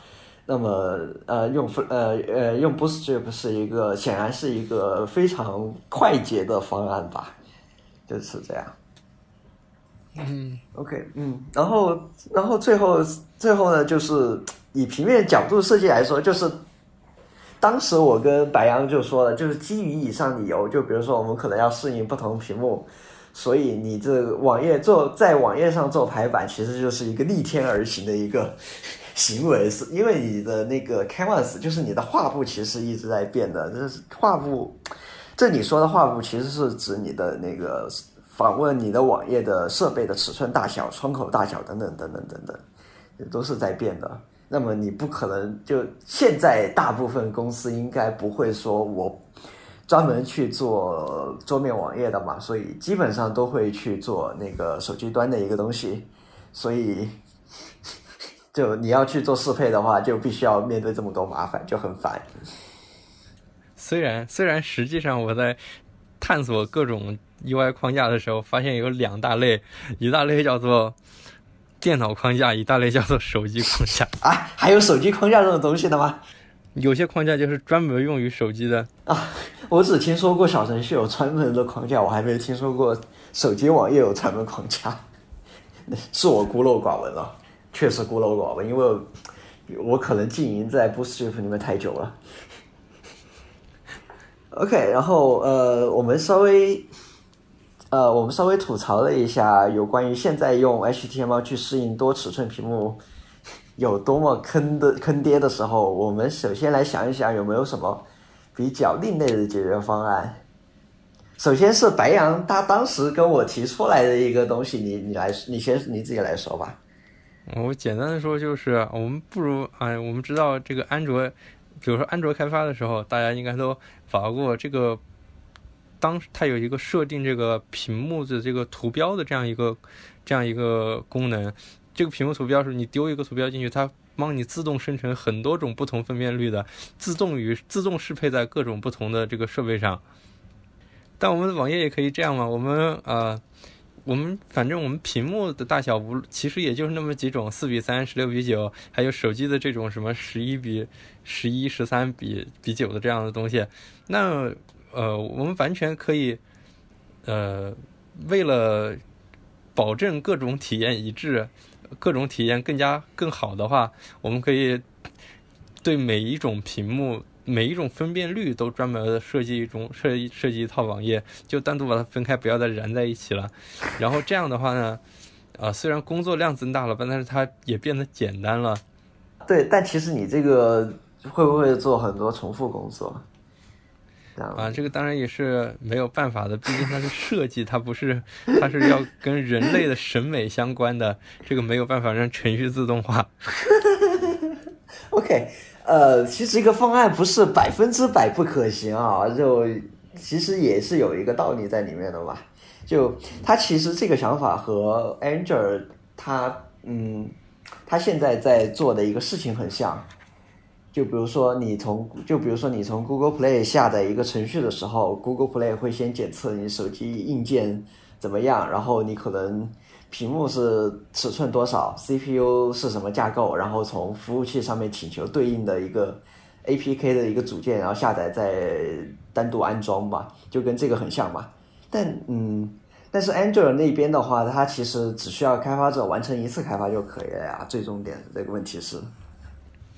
那么呃用呃呃用 Bootstrap 是一个显然是一个非常快捷的方案吧，就是这样。嗯，OK，嗯，然后，然后最后，最后呢，就是以平面角度设计来说，就是当时我跟白杨就说了，就是基于以上理由，就比如说我们可能要适应不同屏幕，所以你这网页做在网页上做排版，其实就是一个逆天而行的一个行为，是因为你的那个 canvas 就是你的画布其实一直在变的，就是画布，这你说的画布其实是指你的那个。访问你的网页的设备的尺寸大小、窗口大小等等等等等等，都是在变的。那么你不可能就现在大部分公司应该不会说我专门去做桌面网页的嘛，所以基本上都会去做那个手机端的一个东西。所以就你要去做适配的话，就必须要面对这么多麻烦，就很烦。虽然虽然实际上我在探索各种。UI 框架的时候，发现有两大类，一大类叫做电脑框架，一大类叫做手机框架。啊，还有手机框架这种东西的吗？有些框架就是专门用于手机的啊。我只听说过小程序有专门的框架，我还没听说过手机网页有专门框架。是我孤陋寡闻了，确实孤陋寡闻，因为我可能经营在 Bootstrap 里面太久了。OK，然后呃，我们稍微。呃，我们稍微吐槽了一下有关于现在用 HTML 去适应多尺寸屏幕有多么坑的坑爹的时候，我们首先来想一想有没有什么比较另类的解决方案。首先是白羊他当时跟我提出来的一个东西，你你来，你先你自己来说吧。我简单的说就是，我们不如哎，我们知道这个安卓，比如说安卓开发的时候，大家应该都发过这个。当它有一个设定这个屏幕的这个图标的这样一个这样一个功能，这个屏幕图标是你丢一个图标进去，它帮你自动生成很多种不同分辨率的，自动与自动适配在各种不同的这个设备上。但我们的网页也可以这样吗？我们啊，我们反正我们屏幕的大小无其实也就是那么几种，四比三、十六比九，还有手机的这种什么十一比十一、十三比比九的这样的东西，那。呃，我们完全可以，呃，为了保证各种体验一致，各种体验更加更好的话，我们可以对每一种屏幕、每一种分辨率都专门设计一种 设设计一套网页，就单独把它分开，不要再燃在一起了。然后这样的话呢，啊，虽然工作量增大了但，但是它也变得简单了。对，但其实你这个会不会做很多重复工作？啊，这个当然也是没有办法的，毕竟它是设计，它不是，它是要跟人类的审美相关的，这个没有办法让程序自动化。OK，呃，其实这个方案不是百分之百不可行啊，就其实也是有一个道理在里面的吧。就他其实这个想法和 Angel 他嗯，他现在在做的一个事情很像。就比如说你从就比如说你从 Google Play 下载一个程序的时候，Google Play 会先检测你手机硬件怎么样，然后你可能屏幕是尺寸多少，CPU 是什么架构，然后从服务器上面请求对应的一个 APK 的一个组件，然后下载再单独安装吧，就跟这个很像嘛。但嗯，但是 Android 那边的话，它其实只需要开发者完成一次开发就可以了呀。最终点这个问题是。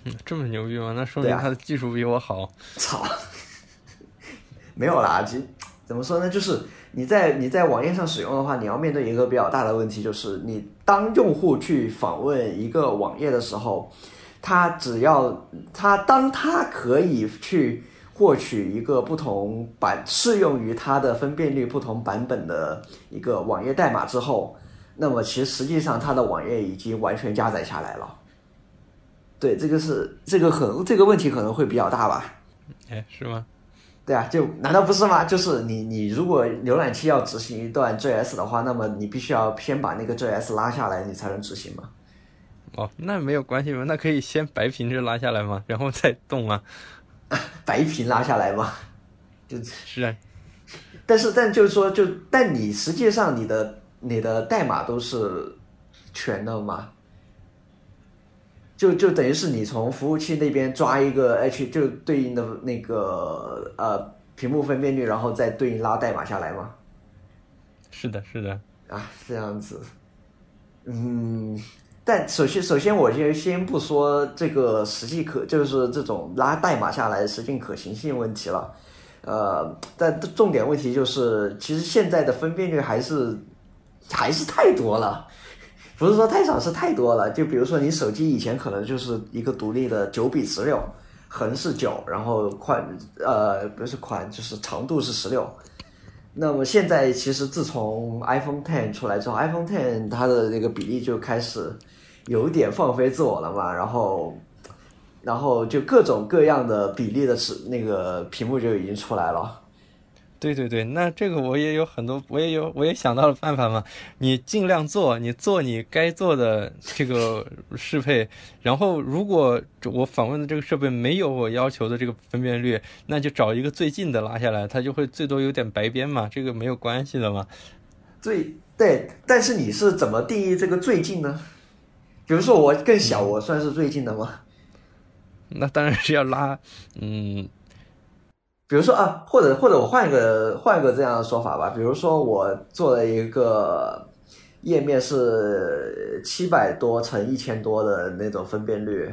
嗯这么牛逼吗？那说明它的技术比我好。操，没有啦，其怎么说呢？就是你在你在网页上使用的话，你要面对一个比较大的问题，就是你当用户去访问一个网页的时候，他只要他当他可以去获取一个不同版适用于他的分辨率不同版本的一个网页代码之后，那么其实实际上他的网页已经完全加载下来了。对，这个是这个很这个问题可能会比较大吧？哎，是吗？对啊，就难道不是吗？就是你你如果浏览器要执行一段 JS 的话，那么你必须要先把那个 JS 拉下来，你才能执行嘛？哦，那没有关系嘛？那可以先白屏着拉下来嘛？然后再动啊？白屏拉下来嘛？就是啊。但是但就是说，就但你实际上你的你的代码都是全的吗？就就等于是你从服务器那边抓一个 H，就对应的那个呃屏幕分辨率，然后再对应拉代码下来吗？是的，是的。啊，这样子。嗯，但首先首先我就先不说这个实际可，就是这种拉代码下来实际可行性问题了。呃，但重点问题就是，其实现在的分辨率还是还是太多了。不是说太少，是太多了。就比如说，你手机以前可能就是一个独立的九比十六，横是九，然后宽呃不是宽，就是长度是十六。那么现在其实自从 iPhone Ten 出来之后，iPhone Ten 它的那个比例就开始有点放飞自我了嘛，然后然后就各种各样的比例的尺那个屏幕就已经出来了。对对对，那这个我也有很多，我也有，我也想到了办法嘛。你尽量做，你做你该做的这个适配。然后，如果我访问的这个设备没有我要求的这个分辨率，那就找一个最近的拉下来，它就会最多有点白边嘛，这个没有关系的嘛。最对，但是你是怎么定义这个最近呢？比如说我更小，我算是最近的吗？那当然是要拉，嗯。比如说啊，或者或者我换一个换一个这样的说法吧。比如说我做了一个页面是七百多乘一千多的那种分辨率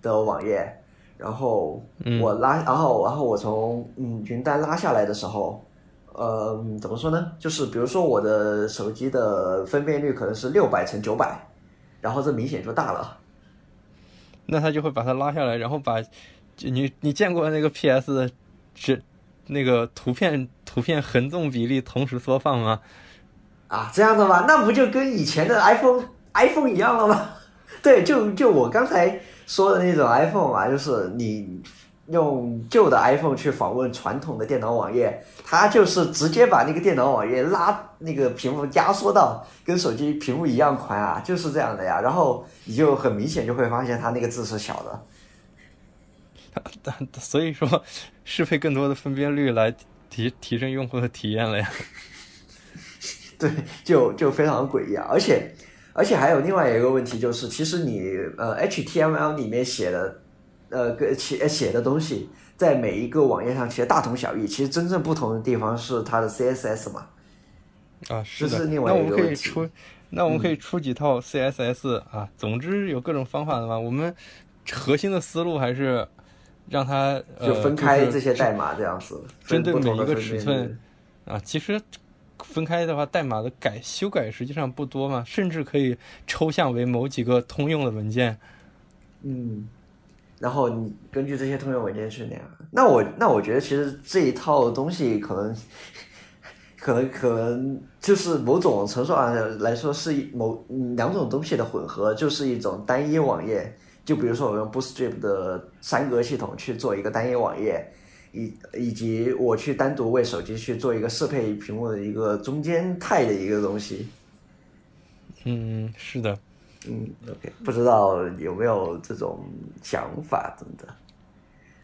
的网页，然后我拉，然后然后我从嗯云端拉下来的时候，呃，怎么说呢？就是比如说我的手机的分辨率可能是六百乘九百，然后这明显就大了。那他就会把它拉下来，然后把你你见过那个 PS？是那个图片图片横纵比例同时缩放吗？啊，这样的吗？那不就跟以前的 iPhone iPhone 一样了吗？对，就就我刚才说的那种 iPhone 嘛，就是你用旧的 iPhone 去访问传统的电脑网页，它就是直接把那个电脑网页拉那个屏幕压缩到跟手机屏幕一样宽啊，就是这样的呀。然后你就很明显就会发现它那个字是小的。所以说，适配更多的分辨率来提提升用户的体验了呀。对，就就非常诡异啊！而且而且还有另外一个问题，就是其实你呃 HTML 里面写的呃个写写的东西，在每一个网页上其实大同小异，其实真正不同的地方是它的 CSS 嘛。啊，是的。那我们可以出，那我们可以出几套 CSS 啊。总之有各种方法的嘛。我们核心的思路还是。让它就分开这些代码这样子，针对每一个尺寸啊，其实分开的话，代码的改修改实际上不多嘛，甚至可以抽象为某几个通用的文件。嗯，然后你根据这些通用文件去那样。那我那我觉得其实这一套东西可能 可能可能就是某种程度上来说是某两种东西的混合，就是一种单一网页。就比如说，我用 Bootstrap 的三格系统去做一个单页网页，以以及我去单独为手机去做一个适配屏幕的一个中间态的一个东西。嗯，是的。嗯，OK，不知道有没有这种想法，真的。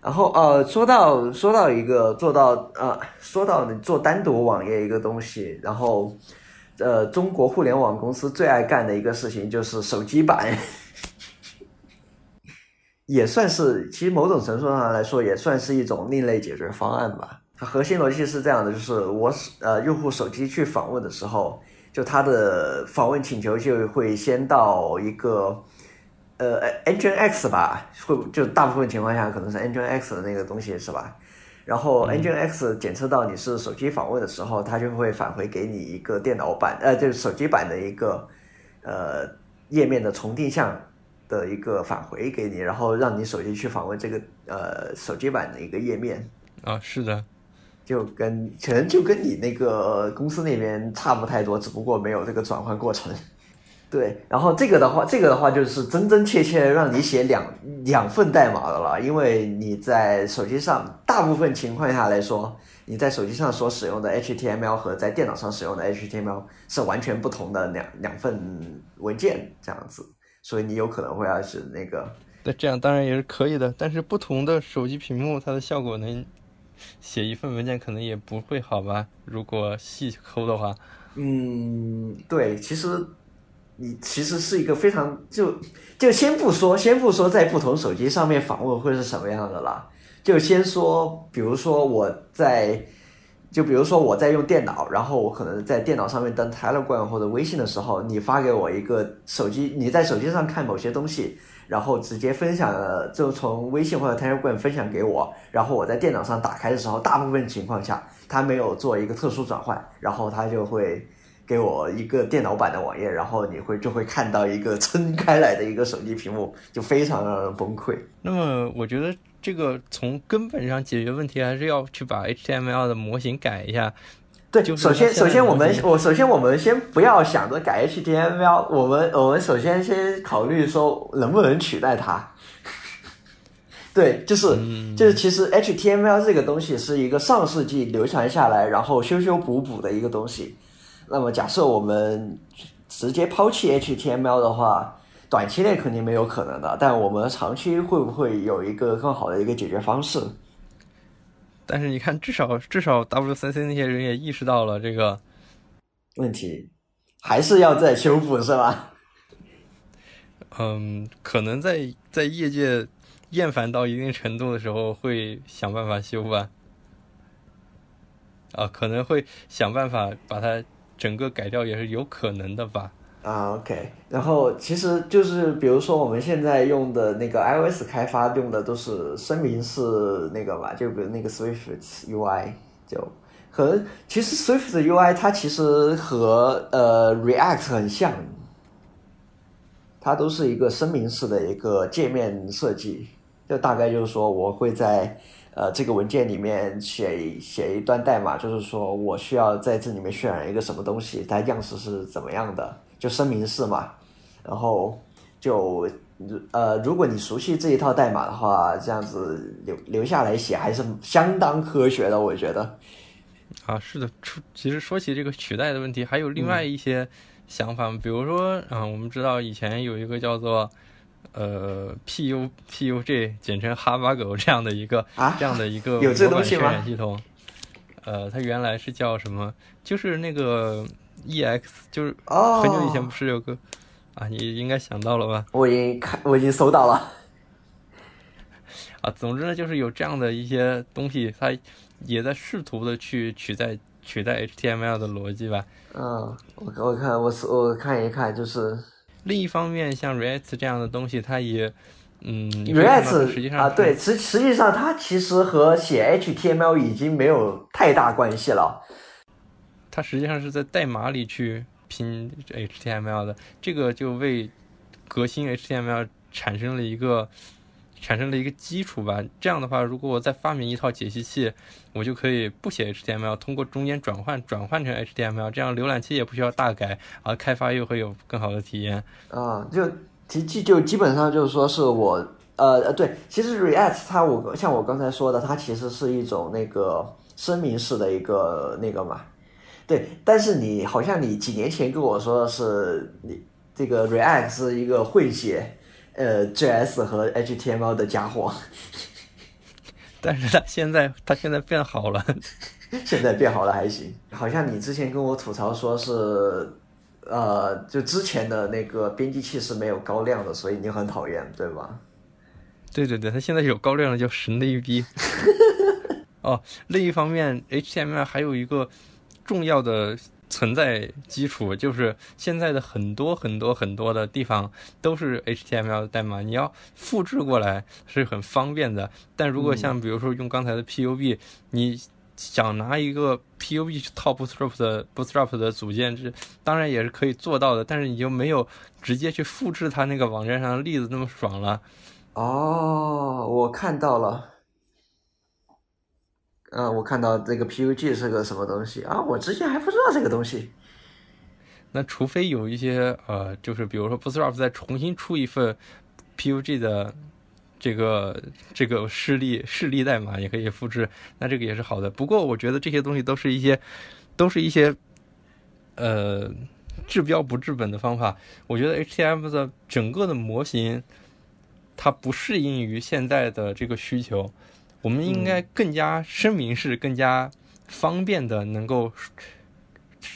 然后呃，说到说到一个做到呃，说到你做单独网页一个东西，然后呃，中国互联网公司最爱干的一个事情就是手机版，也算是其实某种程度上来说也算是一种另类解决方案吧。它核心逻辑是这样的，就是我呃用户手机去访问的时候。就它的访问请求就会先到一个呃 Nginx 吧，会就大部分情况下可能是 Nginx 的那个东西是吧？然后 Nginx 检测到你是手机访问的时候，它就会返回给你一个电脑版呃就是手机版的一个呃页面的重定向的一个返回给你，然后让你手机去访问这个呃手机版的一个页面啊，是的。就跟可能就跟你那个公司那边差不太多，只不过没有这个转换过程。对，然后这个的话，这个的话就是真真切切让你写两两份代码的了，因为你在手机上大部分情况下来说，你在手机上所使用的 HTML 和在电脑上使用的 HTML 是完全不同的两两份文件这样子，所以你有可能会要是那个。那这样当然也是可以的，但是不同的手机屏幕，它的效果能。写一份文件可能也不会好吧？如果细抠的话，嗯，对，其实你其实是一个非常就就先不说，先不说在不同手机上面访问会是什么样的啦，就先说，比如说我在，就比如说我在用电脑，然后我可能在电脑上面登 Telegram 或者微信的时候，你发给我一个手机，你在手机上看某些东西。然后直接分享了，就从微信或者 Telegram 分享给我，然后我在电脑上打开的时候，大部分情况下它没有做一个特殊转换，然后它就会给我一个电脑版的网页，然后你会就会看到一个 撑开来的一个手机屏幕，就非常让人崩溃。那么我觉得这个从根本上解决问题，还是要去把 HTML 的模型改一下。对，就首先，首先我们我首先我们先不要想着改 HTML，我们我们首先先考虑说能不能取代它。对，就是就是其实 HTML 这个东西是一个上世纪流传下来，然后修修补补的一个东西。那么假设我们直接抛弃 HTML 的话，短期内肯定没有可能的，但我们长期会不会有一个更好的一个解决方式？但是你看，至少至少 W 三 C 那些人也意识到了这个问题，还是要再修复，是吧？嗯，可能在在业界厌烦到一定程度的时候，会想办法修吧。啊，可能会想办法把它整个改掉，也是有可能的吧。啊，OK，然后其实就是比如说我们现在用的那个 iOS 开发用的都是声明式那个嘛，就比如那个 Swift UI，就和其实 Swift UI 它其实和呃 React 很像，它都是一个声明式的一个界面设计，就大概就是说我会在呃这个文件里面写写一段代码，就是说我需要在这里面渲染一个什么东西，它样式是怎么样的。就声明式嘛，然后就呃，如果你熟悉这一套代码的话，这样子留留下来写还是相当科学的，我觉得。啊，是的，出其实说起这个取代的问题，还有另外一些想法，比如说啊，我们知道以前有一个叫做呃 PU PUG，简称哈巴狗这样的一个啊这样的一个有这东西吗？渲染系统，呃，它原来是叫什么？就是那个。E X 就是很久以前不是有个啊，你应该想到了吧？我已经看，我已经搜到了。啊，总之呢，就是有这样的一些东西，它也在试图的去取代取代 H T M L 的逻辑吧。嗯，我我看我我看一看，就是另一方面，像 React 这样的东西，它也嗯，React 实际上啊，对，实实际上它其实和写 H T M L 已经没有太大关系了。它实际上是在代码里去拼 HTML 的，这个就为革新 HTML 产生了一个产生了一个基础吧。这样的话，如果我再发明一套解析器，我就可以不写 HTML，通过中间转换转换成 HTML，这样浏览器也不需要大改，而开发又会有更好的体验。啊，就基基就基本上就是说是我呃呃，对，其实 React 它我像我刚才说的，它其实是一种那个声明式的一个那个嘛，对。但是你好像你几年前跟我说的是你这个 React 是一个混血呃 JS 和 HTML 的家伙，但是他现在他现在变好了，现在变好了还行。好像你之前跟我吐槽说是呃，就之前的那个编辑器是没有高亮的，所以你很讨厌，对吧？对对对，他现在有高亮了，就神的一逼。哦，另一方面，HTML 还有一个重要的存在基础，就是现在的很多很多很多的地方都是 HTML 代码，你要复制过来是很方便的。但如果像比如说用刚才的 PUB，你想拿一个 PUB 去套 Bootstrap 的 Bootstrap 的组件，这当然也是可以做到的，但是你就没有直接去复制它那个网站上的例子那么爽了。哦，我看到了，嗯，我看到这个 PUG 是个什么东西啊？我之前还不知道这个东西。那除非有一些呃，就是比如说 Bootstrap 再重新出一份 PUG 的这个这个示例示例代码，也可以复制，那这个也是好的。不过我觉得这些东西都是一些都是一些呃治标不治本的方法。我觉得 HTML 的整个的模型。它不适应于现在的这个需求，我们应该更加声明是、更加方便的能够，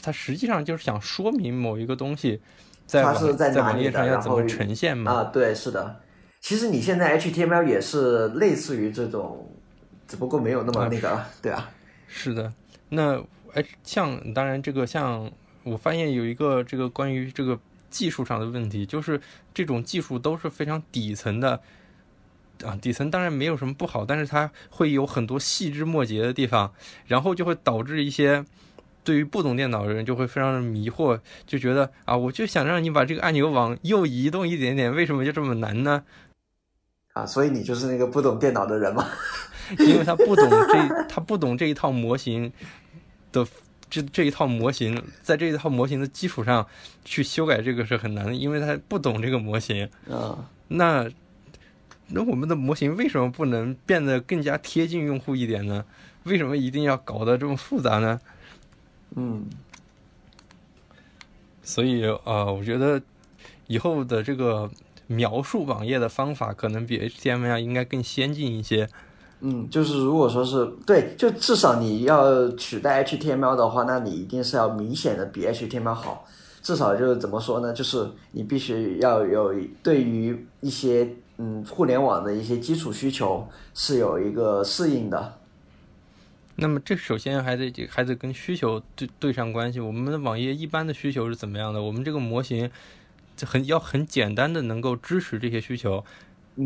它实际上就是想说明某一个东西在网在网页上要怎么呈现嘛？啊，对，是的。其实你现在 HTML 也是类似于这种，只不过没有那么那个，对啊。是的，那哎，像当然这个像我发现有一个这个关于这个。技术上的问题，就是这种技术都是非常底层的，啊，底层当然没有什么不好，但是它会有很多细枝末节的地方，然后就会导致一些对于不懂电脑的人就会非常的迷惑，就觉得啊，我就想让你把这个按钮往右移动一点点，为什么就这么难呢？啊，所以你就是那个不懂电脑的人吗？因为他不懂这，他不懂这一套模型的。这这一套模型，在这一套模型的基础上去修改这个是很难的，因为他不懂这个模型。啊，那那我们的模型为什么不能变得更加贴近用户一点呢？为什么一定要搞得这么复杂呢？嗯，所以啊，我觉得以后的这个描述网页的方法可能比 HTML 应该更先进一些。嗯，就是如果说是对，就至少你要取代 HTML 的话，那你一定是要明显的比 HTML 好。至少就是怎么说呢？就是你必须要有对于一些嗯互联网的一些基础需求是有一个适应的。那么这首先还得还得跟需求对对上关系。我们的网页一般的需求是怎么样的？我们这个模型很要很简单的能够支持这些需求。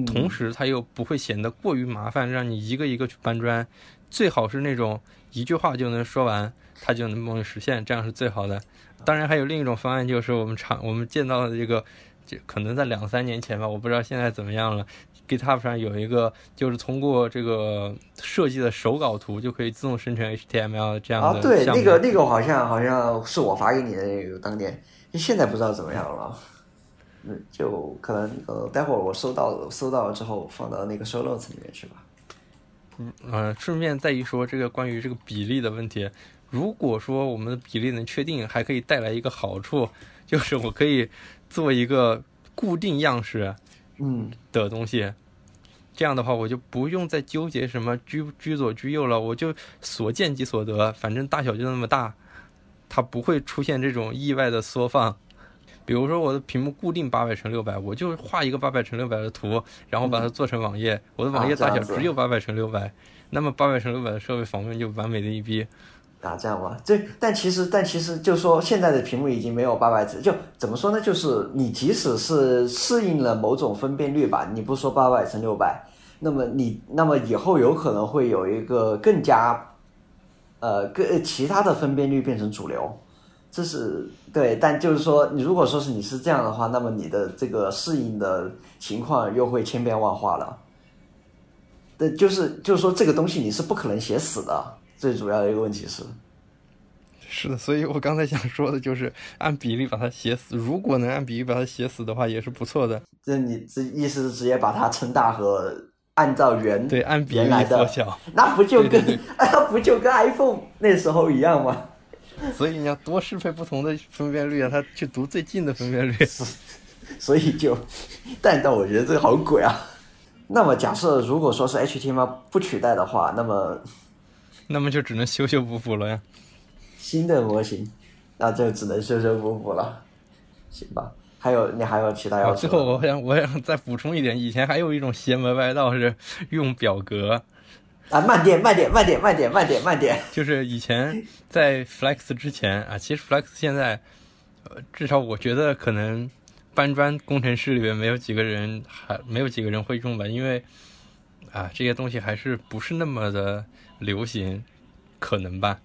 同时，它又不会显得过于麻烦，让你一个一个去搬砖。最好是那种一句话就能说完，它就能帮你实现，这样是最好的。当然，还有另一种方案，就是我们常我们见到的这个，就可能在两三年前吧，我不知道现在怎么样了。GitHub 上有一个，就是通过这个设计的手稿图就可以自动生成 HTML 这样的。啊，对，那个那个好像好像是我发给你的那个当年，现在不知道怎么样了。嗯，就可能呃，待会儿我收到收到了之后，放到那个 show notes 里面去吧。嗯呃，顺便再一说，这个关于这个比例的问题，如果说我们的比例能确定，还可以带来一个好处，就是我可以做一个固定样式，嗯的东西。这样的话，我就不用再纠结什么居居左居右了，我就所见即所得，反正大小就那么大，它不会出现这种意外的缩放。比如说我的屏幕固定八百乘六百，我就画一个八百乘六百的图，然后把它做成网页。我的网页大小只有八百乘六百，那么八百乘六百的设备访问就完美的一逼。啊，这样吧，这但其实但其实就说现在的屏幕已经没有八百乘，就怎么说呢？就是你即使是适应了某种分辨率吧，你不说八百乘六百，那么你那么以后有可能会有一个更加，呃，更其他的分辨率变成主流。这是对，但就是说，你如果说是你是这样的话，那么你的这个适应的情况又会千变万化了。对，就是就是说，这个东西你是不可能写死的。最主要的一个问题是，是的，所以我刚才想说的就是按比例把它写死。如果能按比例把它写死的话，也是不错的。这你这意思是直接把它撑大和按照原对按比例原来的缩小，那不就跟不就跟 iPhone 那时候一样吗？所以你要多适配不同的分辨率啊，它去读最近的分辨率。所以就，但但我觉得这个好鬼啊。那么假设如果说是 HTML 不取代的话，那么那么就只能修修补补了呀。新的模型那就只能修修补补了，行吧？还有你还有其他要啊，最？后我想我想再补充一点，以前还有一种邪门歪道是用表格，啊，慢点，慢点，慢点，慢点，慢点，慢点。就是以前在 Flex 之前啊，其实 Flex 现在，呃，至少我觉得可能搬砖工程师里面没有几个人还没有几个人会用吧，因为啊这些东西还是不是那么的流行，可能吧。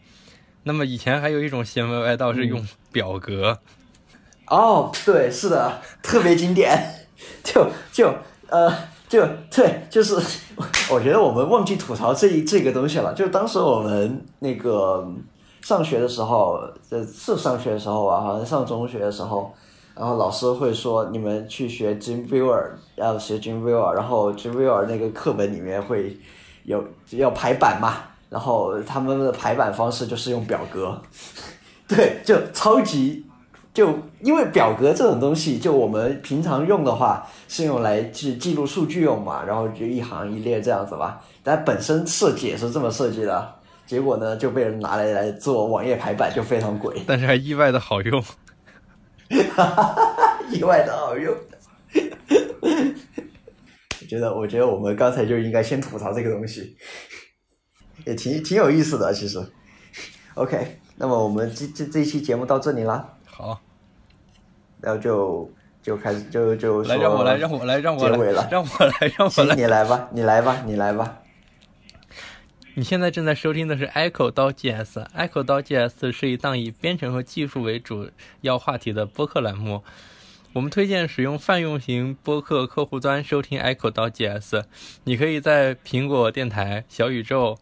那么以前还有一种邪门歪道是用表格，哦，对，是的，特别经典。就就呃，就对，就是我觉得我们忘记吐槽这一这个东西了。就当时我们那个上学的时候，这是上学的时候啊，好像上中学的时候，然后老师会说你们去学 Dreamweaver，要学 Dreamweaver，然后 Dreamweaver 那个课本里面会有要排版嘛，然后他们的排版方式就是用表格，对，就超级就因为表格这种东西，就我们平常用的话是用来记记录数据用嘛，然后就一行一列这样子吧。但本身设计也是这么设计的，结果呢就被人拿来来做网页排版，就非常鬼，但是还意外的好用。意外的好用。我觉得，我觉得我们刚才就应该先吐槽这个东西，也挺挺有意思的，其实。OK，那么我们这这这一期节目到这里啦。好，然后就就开始就就来让我来，让我来，让我来结尾了，让我来，让我，来。你来吧，你来吧，你来吧。你现在正在收听的是 Echo 刀 GS。Echo 刀 GS 是一档以编程和技术为主要话题的播客栏目。我们推荐使用泛用型播客客户端收听 Echo 到 GS。你可以在苹果电台、小宇宙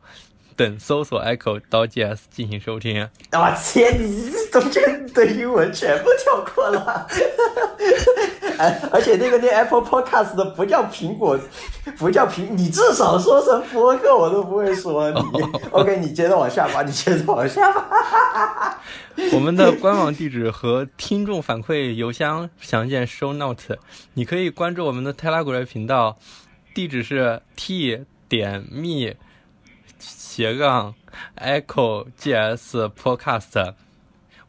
等搜索 Echo 到 GS 进行收听。我天，你中间的英文全部跳过了，而而且那个那 Apple Podcast 的不叫苹果，不叫苹，你至少说成播客我都不会说你。OK，你接着往下吧，你接着往下吧。我们的官网地址和听众反馈邮箱详见 show note。你可以关注我们的 Telegram 频道，地址是 t 点 me 斜杠 echo gs podcast。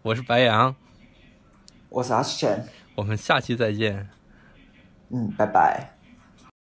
我是白羊，我是阿史晨，我们下期再见。嗯，拜拜。